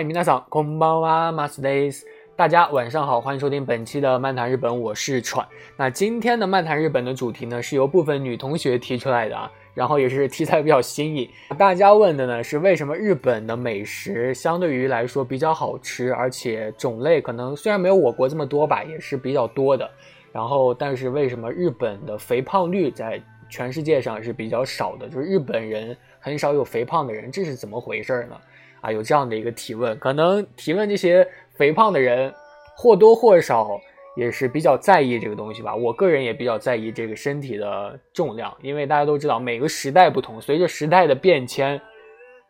嗨，皆さんこんばんは、マスです。大家晚上好，欢迎收听本期的漫谈日本，我是喘。那今天的漫谈日本的主题呢，是由部分女同学提出来的啊，然后也是题材比较新颖。大家问的呢是为什么日本的美食相对于来说比较好吃，而且种类可能虽然没有我国这么多吧，也是比较多的。然后，但是为什么日本的肥胖率在全世界上是比较少的？就是日本人很少有肥胖的人，这是怎么回事呢？ 啊，有这样的一个提问，可能提问这些肥胖的人或多或少也是比较在意这个东西吧。我个人也比较在意这个身体的重量，因为大家都知道每个时代不同，随着时代的变迁，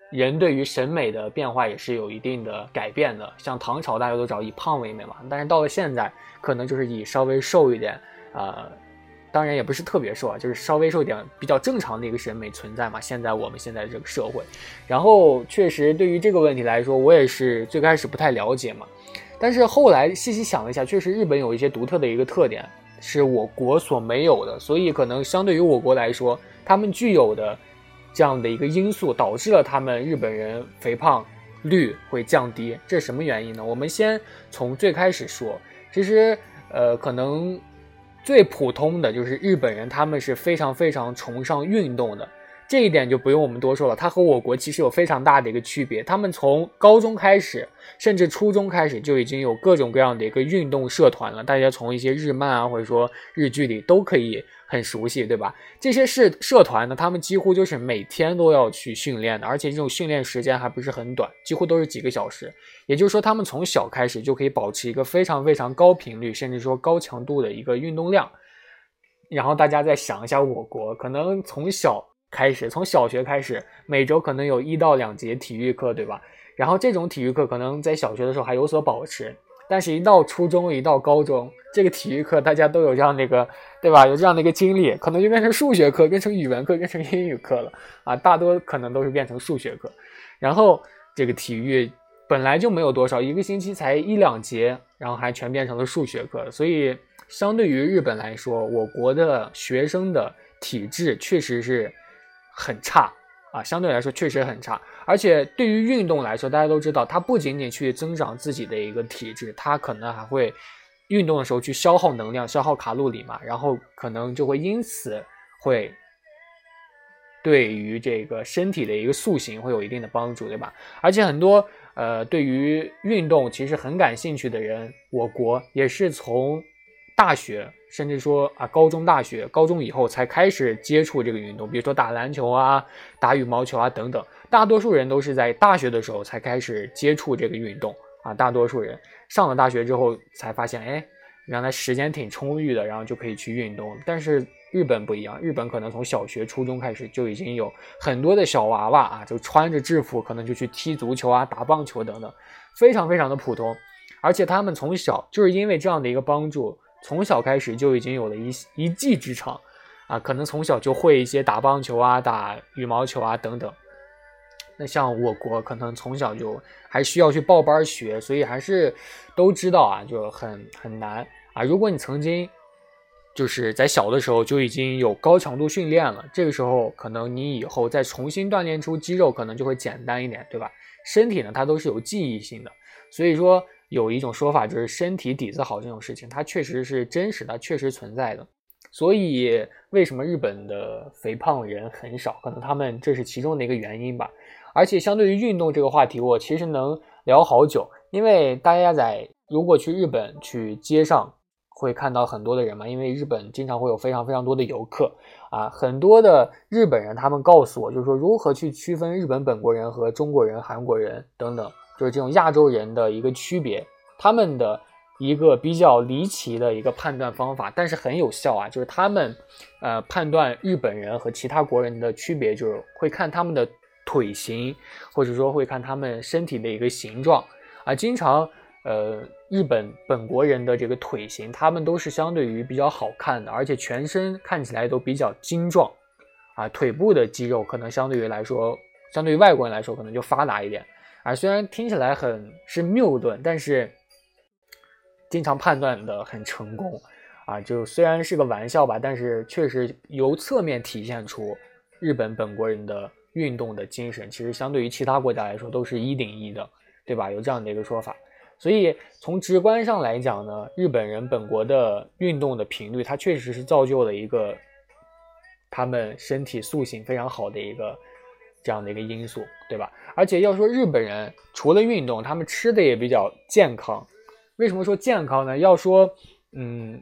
人对于审美的变化也是有一定的改变的。像唐朝大家都知道以胖为美嘛，但是到了现在，可能就是以稍微瘦一点，呃。当然也不是特别瘦啊，就是稍微瘦点，比较正常的一个审美存在嘛。现在我们现在这个社会，然后确实对于这个问题来说，我也是最开始不太了解嘛。但是后来细细想了一下，确实日本有一些独特的一个特点，是我国所没有的，所以可能相对于我国来说，他们具有的这样的一个因素，导致了他们日本人肥胖率会降低。这是什么原因呢？我们先从最开始说，其实呃可能。最普通的就是日本人，他们是非常非常崇尚运动的，这一点就不用我们多说了。它和我国其实有非常大的一个区别，他们从高中开始，甚至初中开始就已经有各种各样的一个运动社团了。大家从一些日漫啊，或者说日剧里都可以。很熟悉，对吧？这些社社团呢，他们几乎就是每天都要去训练的，而且这种训练时间还不是很短，几乎都是几个小时。也就是说，他们从小开始就可以保持一个非常非常高频率，甚至说高强度的一个运动量。然后大家再想一下，我国可能从小开始，从小学开始，每周可能有一到两节体育课，对吧？然后这种体育课可能在小学的时候还有所保持。但是，一到初中，一到高中，这个体育课大家都有这样的一个，对吧？有这样的一个经历，可能就变成数学课，变成语文课，变成英语课了啊！大多可能都是变成数学课。然后，这个体育本来就没有多少，一个星期才一两节，然后还全变成了数学课。所以，相对于日本来说，我国的学生的体质确实是很差。啊，相对来说确实很差，而且对于运动来说，大家都知道，它不仅仅去增长自己的一个体质，它可能还会运动的时候去消耗能量、消耗卡路里嘛，然后可能就会因此会对于这个身体的一个塑形会有一定的帮助，对吧？而且很多呃对于运动其实很感兴趣的人，我国也是从大学。甚至说啊，高中、大学、高中以后才开始接触这个运动，比如说打篮球啊、打羽毛球啊等等。大多数人都是在大学的时候才开始接触这个运动啊。大多数人上了大学之后才发现，哎，原来时间挺充裕的，然后就可以去运动。但是日本不一样，日本可能从小学、初中开始就已经有很多的小娃娃啊，就穿着制服，可能就去踢足球啊、打棒球等等，非常非常的普通。而且他们从小就是因为这样的一个帮助。从小开始就已经有了一一技之长，啊，可能从小就会一些打棒球啊、打羽毛球啊等等。那像我国可能从小就还需要去报班学，所以还是都知道啊，就很很难啊。如果你曾经就是在小的时候就已经有高强度训练了，这个时候可能你以后再重新锻炼出肌肉，可能就会简单一点，对吧？身体呢，它都是有记忆性的，所以说。有一种说法就是身体底子好这种事情，它确实是真实的，确实存在的。所以为什么日本的肥胖人很少？可能他们这是其中的一个原因吧。而且相对于运动这个话题，我其实能聊好久，因为大家在如果去日本去街上会看到很多的人嘛，因为日本经常会有非常非常多的游客啊，很多的日本人他们告诉我，就是说如何去区分日本本国人和中国人、韩国人等等。就是这种亚洲人的一个区别，他们的一个比较离奇的一个判断方法，但是很有效啊。就是他们，呃，判断日本人和其他国人的区别，就是会看他们的腿型，或者说会看他们身体的一个形状啊。经常，呃，日本本国人的这个腿型，他们都是相对于比较好看的，而且全身看起来都比较精壮啊。腿部的肌肉可能相对于来说，相对于外国人来说，可能就发达一点。啊，虽然听起来很是谬论，但是经常判断的很成功，啊，就虽然是个玩笑吧，但是确实由侧面体现出日本本国人的运动的精神，其实相对于其他国家来说都是一顶一的。对吧？有这样的一个说法。所以从直观上来讲呢，日本人本国的运动的频率，它确实是造就了一个他们身体塑形非常好的一个这样的一个因素，对吧？而且要说日本人除了运动，他们吃的也比较健康。为什么说健康呢？要说，嗯。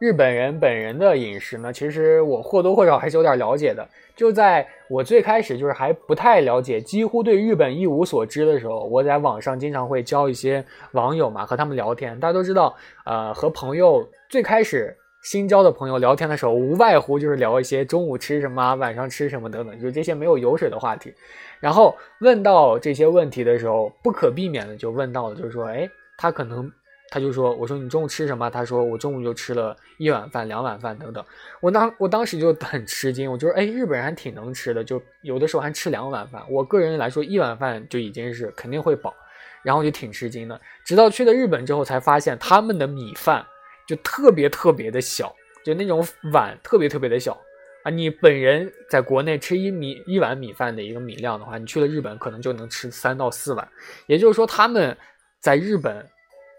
日本人本人的饮食呢，其实我或多或少还是有点了解的。就在我最开始就是还不太了解，几乎对日本一无所知的时候，我在网上经常会交一些网友嘛，和他们聊天。大家都知道，呃，和朋友最开始新交的朋友聊天的时候，无外乎就是聊一些中午吃什么、晚上吃什么等等，就是这些没有油水的话题。然后问到这些问题的时候，不可避免的就问到了，就是说，哎，他可能。他就说：“我说你中午吃什么？”他说：“我中午就吃了一碗饭、两碗饭等等。”我当我当时就很吃惊，我就说：“哎，日本人还挺能吃的，就有的时候还吃两碗饭。我个人来说，一碗饭就已经是肯定会饱，然后就挺吃惊的。直到去了日本之后，才发现他们的米饭就特别特别的小，就那种碗特别特别的小啊！你本人在国内吃一米一碗米饭的一个米量的话，你去了日本可能就能吃三到四碗。也就是说，他们在日本。”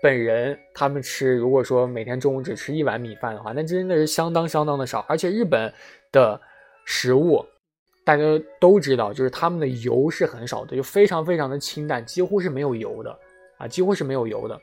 本人他们吃，如果说每天中午只吃一碗米饭的话，那真的是相当相当的少。而且日本的食物大家都知道，就是他们的油是很少的，就非常非常的清淡，几乎是没有油的啊，几乎是没有油的。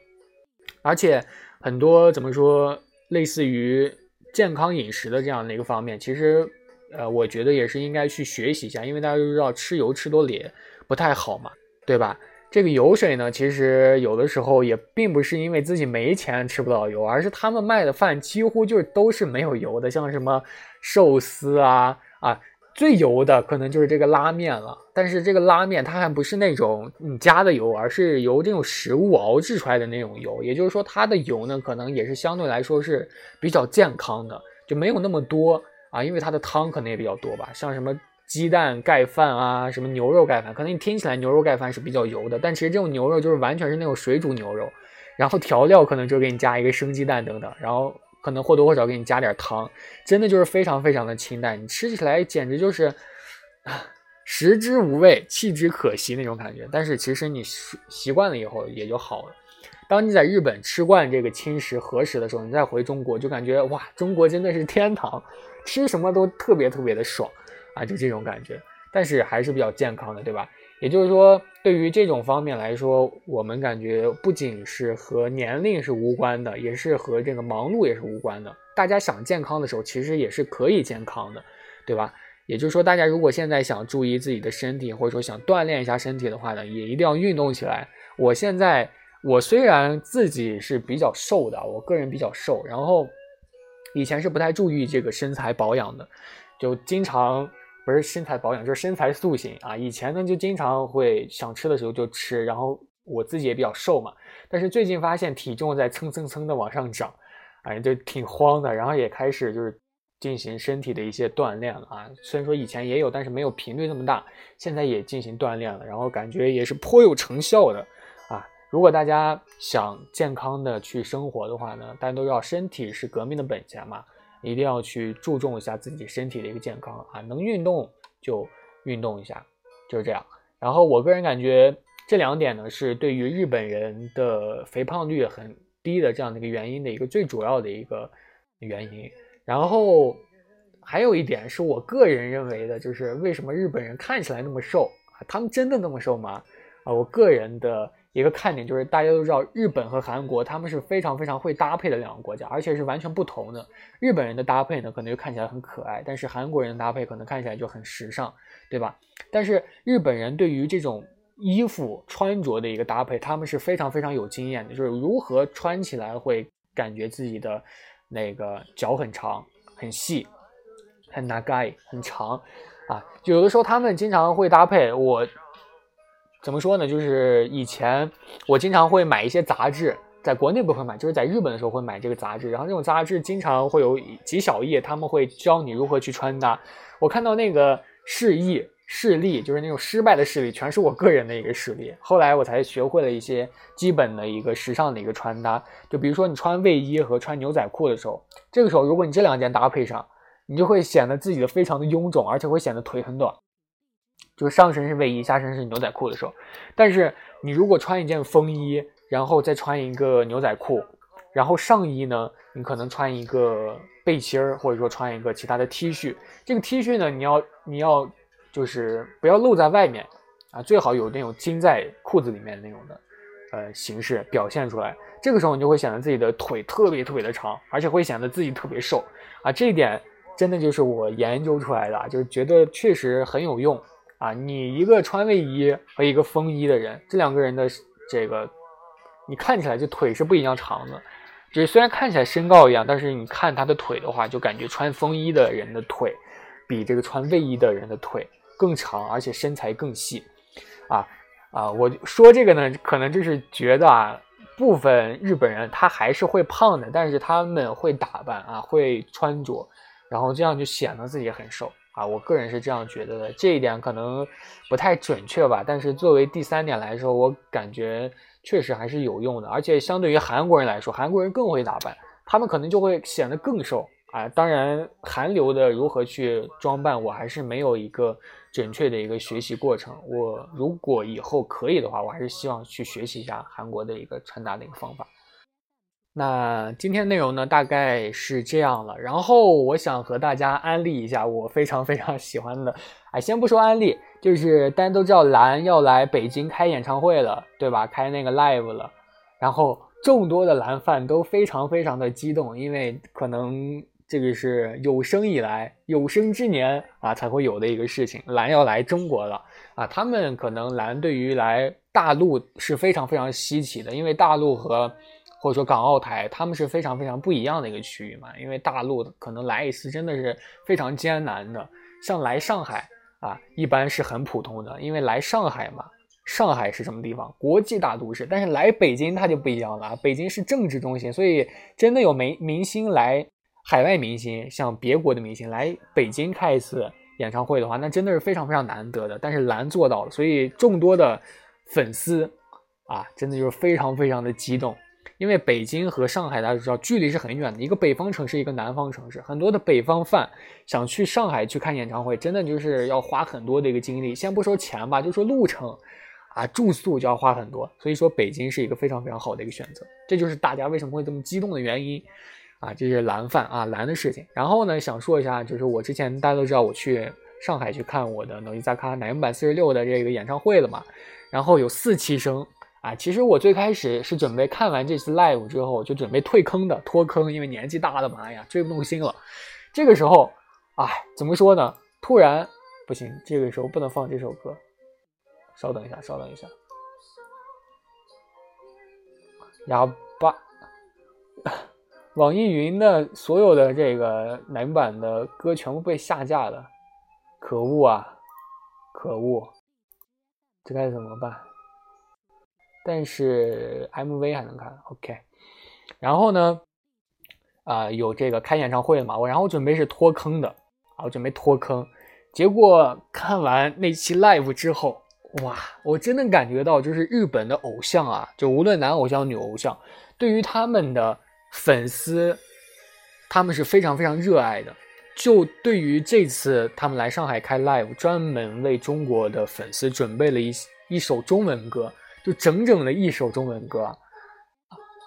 而且很多怎么说，类似于健康饮食的这样的一个方面，其实呃，我觉得也是应该去学习一下，因为大家都知道吃油吃多了也不太好嘛，对吧？这个油水呢，其实有的时候也并不是因为自己没钱吃不到油，而是他们卖的饭几乎就是都是没有油的，像什么寿司啊啊，最油的可能就是这个拉面了。但是这个拉面它还不是那种你加的油，而是由这种食物熬制出来的那种油，也就是说它的油呢，可能也是相对来说是比较健康的，就没有那么多啊，因为它的汤可能也比较多吧，像什么。鸡蛋盖饭啊，什么牛肉盖饭，可能你听起来牛肉盖饭是比较油的，但其实这种牛肉就是完全是那种水煮牛肉，然后调料可能就给你加一个生鸡蛋等等，然后可能或多或少给你加点糖，真的就是非常非常的清淡，你吃起来简直就是食之无味，弃之可惜那种感觉。但是其实你习惯了以后也就好了。当你在日本吃惯这个轻食和食的时候，你再回中国就感觉哇，中国真的是天堂，吃什么都特别特别的爽。啊，就这种感觉，但是还是比较健康的，对吧？也就是说，对于这种方面来说，我们感觉不仅是和年龄是无关的，也是和这个忙碌也是无关的。大家想健康的时候，其实也是可以健康的，对吧？也就是说，大家如果现在想注意自己的身体，或者说想锻炼一下身体的话呢，也一定要运动起来。我现在，我虽然自己是比较瘦的，我个人比较瘦，然后以前是不太注意这个身材保养的，就经常。不是身材保养，就是身材塑形啊！以前呢，就经常会想吃的时候就吃，然后我自己也比较瘦嘛。但是最近发现体重在蹭蹭蹭的往上涨，哎，就挺慌的。然后也开始就是进行身体的一些锻炼了啊。虽然说以前也有，但是没有频率那么大。现在也进行锻炼了，然后感觉也是颇有成效的啊。如果大家想健康的去生活的话呢，大家都知道身体是革命的本钱嘛。一定要去注重一下自己身体的一个健康啊，能运动就运动一下，就是这样。然后我个人感觉这两点呢，是对于日本人的肥胖率很低的这样的一个原因的一个最主要的一个原因。然后还有一点是我个人认为的，就是为什么日本人看起来那么瘦啊？他们真的那么瘦吗？啊，我个人的。一个看点就是大家都知道，日本和韩国他们是非常非常会搭配的两个国家，而且是完全不同的。日本人的搭配呢，可能就看起来很可爱，但是韩国人的搭配可能看起来就很时尚，对吧？但是日本人对于这种衣服穿着的一个搭配，他们是非常非常有经验的，就是如何穿起来会感觉自己的那个脚很长、很细、很 nagai 很长啊。有的时候他们经常会搭配我。怎么说呢？就是以前我经常会买一些杂志，在国内不会买，就是在日本的时候会买这个杂志。然后这种杂志经常会有几小页，他们会教你如何去穿搭。我看到那个示意示例，就是那种失败的示例，全是我个人的一个示例。后来我才学会了一些基本的一个时尚的一个穿搭。就比如说你穿卫衣和穿牛仔裤的时候，这个时候如果你这两件搭配上，你就会显得自己的非常的臃肿，而且会显得腿很短。就是上身是卫衣，下身是牛仔裤的时候，但是你如果穿一件风衣，然后再穿一个牛仔裤，然后上衣呢，你可能穿一个背心儿，或者说穿一个其他的 T 恤。这个 T 恤呢，你要你要就是不要露在外面啊，最好有那种金在裤子里面那种的呃形式表现出来。这个时候你就会显得自己的腿特别特别的长，而且会显得自己特别瘦啊。这一点真的就是我研究出来的，就是觉得确实很有用。啊，你一个穿卫衣和一个风衣的人，这两个人的这个，你看起来就腿是不一样长的，就是虽然看起来身高一样，但是你看他的腿的话，就感觉穿风衣的人的腿比这个穿卫衣的人的腿更长，而且身材更细。啊啊，我说这个呢，可能就是觉得啊，部分日本人他还是会胖的，但是他们会打扮啊，会穿着，然后这样就显得自己很瘦。啊，我个人是这样觉得的，这一点可能不太准确吧。但是作为第三点来说，我感觉确实还是有用的。而且相对于韩国人来说，韩国人更会打扮，他们可能就会显得更瘦啊。当然，韩流的如何去装扮，我还是没有一个准确的一个学习过程。我如果以后可以的话，我还是希望去学习一下韩国的一个穿搭的一个方法。那今天内容呢，大概是这样了。然后我想和大家安利一下我非常非常喜欢的，哎，先不说安利，就是大家都知道蓝要来北京开演唱会了，对吧？开那个 live 了。然后众多的蓝饭都非常非常的激动，因为可能这个是有生以来有生之年啊才会有的一个事情，蓝要来中国了啊。他们可能蓝对于来大陆是非常非常稀奇的，因为大陆和或者说港澳台，他们是非常非常不一样的一个区域嘛，因为大陆可能来一次真的是非常艰难的，像来上海啊，一般是很普通的，因为来上海嘛，上海是什么地方？国际大都市，但是来北京它就不一样了，北京是政治中心，所以真的有明明星来，海外明星像别国的明星来北京开一次演唱会的话，那真的是非常非常难得的，但是蓝做到了，所以众多的粉丝啊，真的就是非常非常的激动。因为北京和上海大家知道距离是很远的，一个北方城市，一个南方城市，很多的北方饭想去上海去看演唱会，真的就是要花很多的一个精力。先不说钱吧，就说路程，啊，住宿就要花很多。所以说北京是一个非常非常好的一个选择，这就是大家为什么会这么激动的原因。啊，这是蓝饭啊蓝的事情。然后呢，想说一下，就是我之前大家都知道我去上海去看我的诺伊萨卡乃木坂四十六的这个演唱会了嘛，然后有四期生。啊，其实我最开始是准备看完这次 live 之后就准备退坑的，脱坑，因为年纪大了嘛，哎呀，追不动心了。这个时候，哎，怎么说呢？突然不行，这个时候不能放这首歌。稍等一下，稍等一下。哑巴，网易云的所有的这个男版的歌全部被下架了，可恶啊，可恶，这该怎么办？但是 MV 还能看，OK。然后呢，啊，有这个开演唱会的嘛？我然后准备是脱坑的，啊，我准备脱坑。结果看完那期 live 之后，哇，我真的感觉到，就是日本的偶像啊，就无论男偶像、女偶像，对于他们的粉丝，他们是非常非常热爱的。就对于这次他们来上海开 live，专门为中国的粉丝准备了一一首中文歌。就整整的一首中文歌，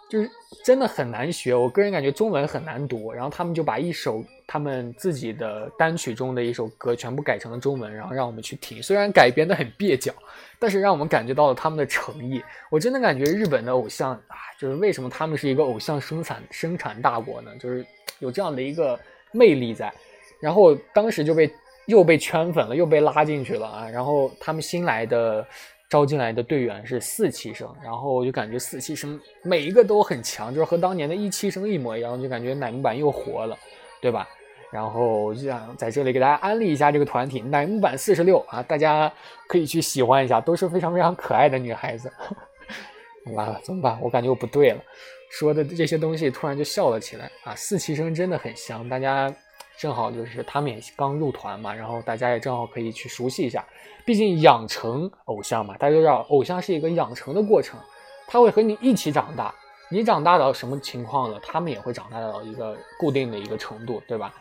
就是真的很难学。我个人感觉中文很难读，然后他们就把一首他们自己的单曲中的一首歌全部改成了中文，然后让我们去听。虽然改编的很蹩脚，但是让我们感觉到了他们的诚意。我真的感觉日本的偶像啊，就是为什么他们是一个偶像生产生产大国呢？就是有这样的一个魅力在。然后当时就被又被圈粉了，又被拉进去了啊。然后他们新来的。招进来的队员是四期生，然后我就感觉四期生每一个都很强，就是和当年的一期生一模一样，就感觉乃木坂又活了，对吧？然后我就想在这里给大家安利一下这个团体乃木坂四十六啊，大家可以去喜欢一下，都是非常非常可爱的女孩子。完了怎么办？我感觉我不对了，说的这些东西突然就笑了起来啊！四期生真的很香，大家。正好就是他们也刚入团嘛，然后大家也正好可以去熟悉一下。毕竟养成偶像嘛，大家都知道，偶像是一个养成的过程，他会和你一起长大。你长大到什么情况了，他们也会长大到一个固定的一个程度，对吧？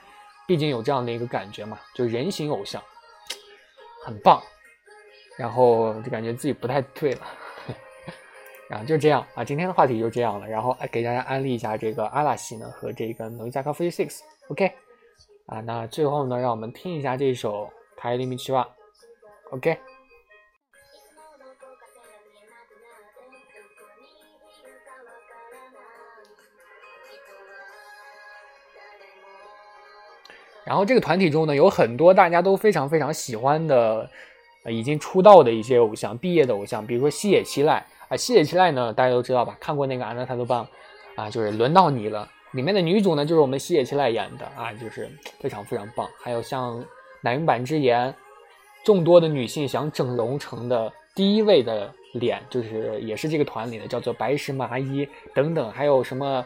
毕竟有这样的一个感觉嘛，就人形偶像，很棒。然后就感觉自己不太对了。然后就这样啊，今天的话题就这样了。然后给大家安利一下这个阿拉西呢和这个 Noiza Forty Six，OK 啊，那最后呢，让我们听一下这首《凯里米奇瓦》，OK。然后这个团体中呢，有很多大家都非常非常喜欢的，呃，已经出道的一些偶像，毕业的偶像，比如说西野七濑啊，西野七濑呢，大家都知道吧？看过那个《安娜塔多棒》，啊，就是轮到你了。里面的女主呢，就是我们西野七濑演的啊，就是非常非常棒。还有像乃木坂之言，众多的女性想整容成的第一位的脸，就是也是这个团里的，叫做白石麻衣等等。还有什么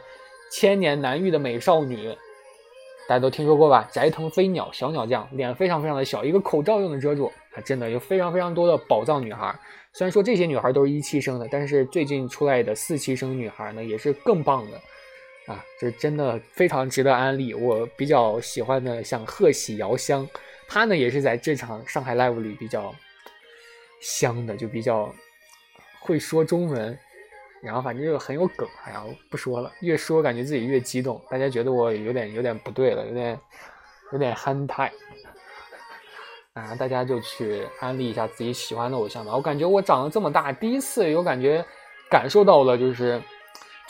千年难遇的美少女？大家都听说过吧？斋藤飞鸟，小鸟酱，脸非常非常的小，一个口罩就能遮住。啊，真的有非常非常多的宝藏女孩。虽然说这些女孩都是一期生的，但是最近出来的四期生女孩呢，也是更棒的。啊，这真的非常值得安利。我比较喜欢的像贺喜遥香，她呢也是在这场上海 live 里比较香的，就比较会说中文。然后反正就很有梗，哎呀，不说了，越说感觉自己越激动，大家觉得我有点有点不对了，有点有点憨态 啊！大家就去安利一下自己喜欢的偶像吧。我感觉我长了这么大，第一次有感觉感受到了就是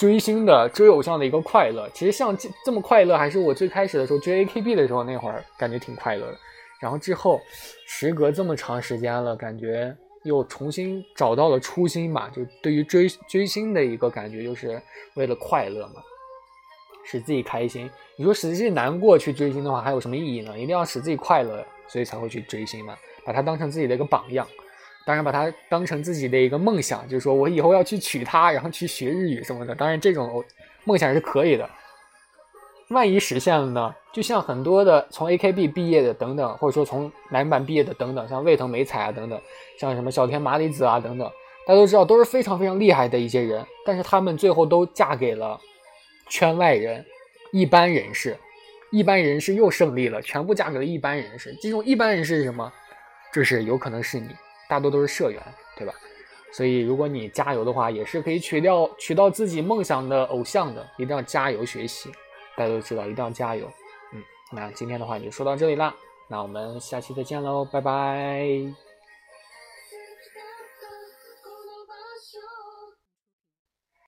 追星的追偶像的一个快乐。其实像这么快乐，还是我最开始的时候追 AKB 的时候那会儿感觉挺快乐的。然后之后时隔这么长时间了，感觉。又重新找到了初心吧，就对于追追星的一个感觉，就是为了快乐嘛，使自己开心。你说使自己难过去追星的话，还有什么意义呢？一定要使自己快乐，所以才会去追星嘛，把它当成自己的一个榜样，当然把它当成自己的一个梦想，就是说我以后要去娶她，然后去学日语什么的。当然这种梦想是可以的。万一实现了呢？就像很多的从 AKB 毕业的等等，或者说从男版毕业的等等，像卫藤美彩啊等等，像什么小田麻里子啊等等，大家都知道都是非常非常厉害的一些人，但是他们最后都嫁给了圈外人、一般人士，一般人士又胜利了，全部嫁给了一般人士。这种一般人士是什么？就是有可能是你，大多都是社员，对吧？所以如果你加油的话，也是可以取掉取到自己梦想的偶像的，一定要加油学习。大家都知道，一定要加油。嗯，那今天的话就说到这里啦，那我们下期再见喽，拜拜。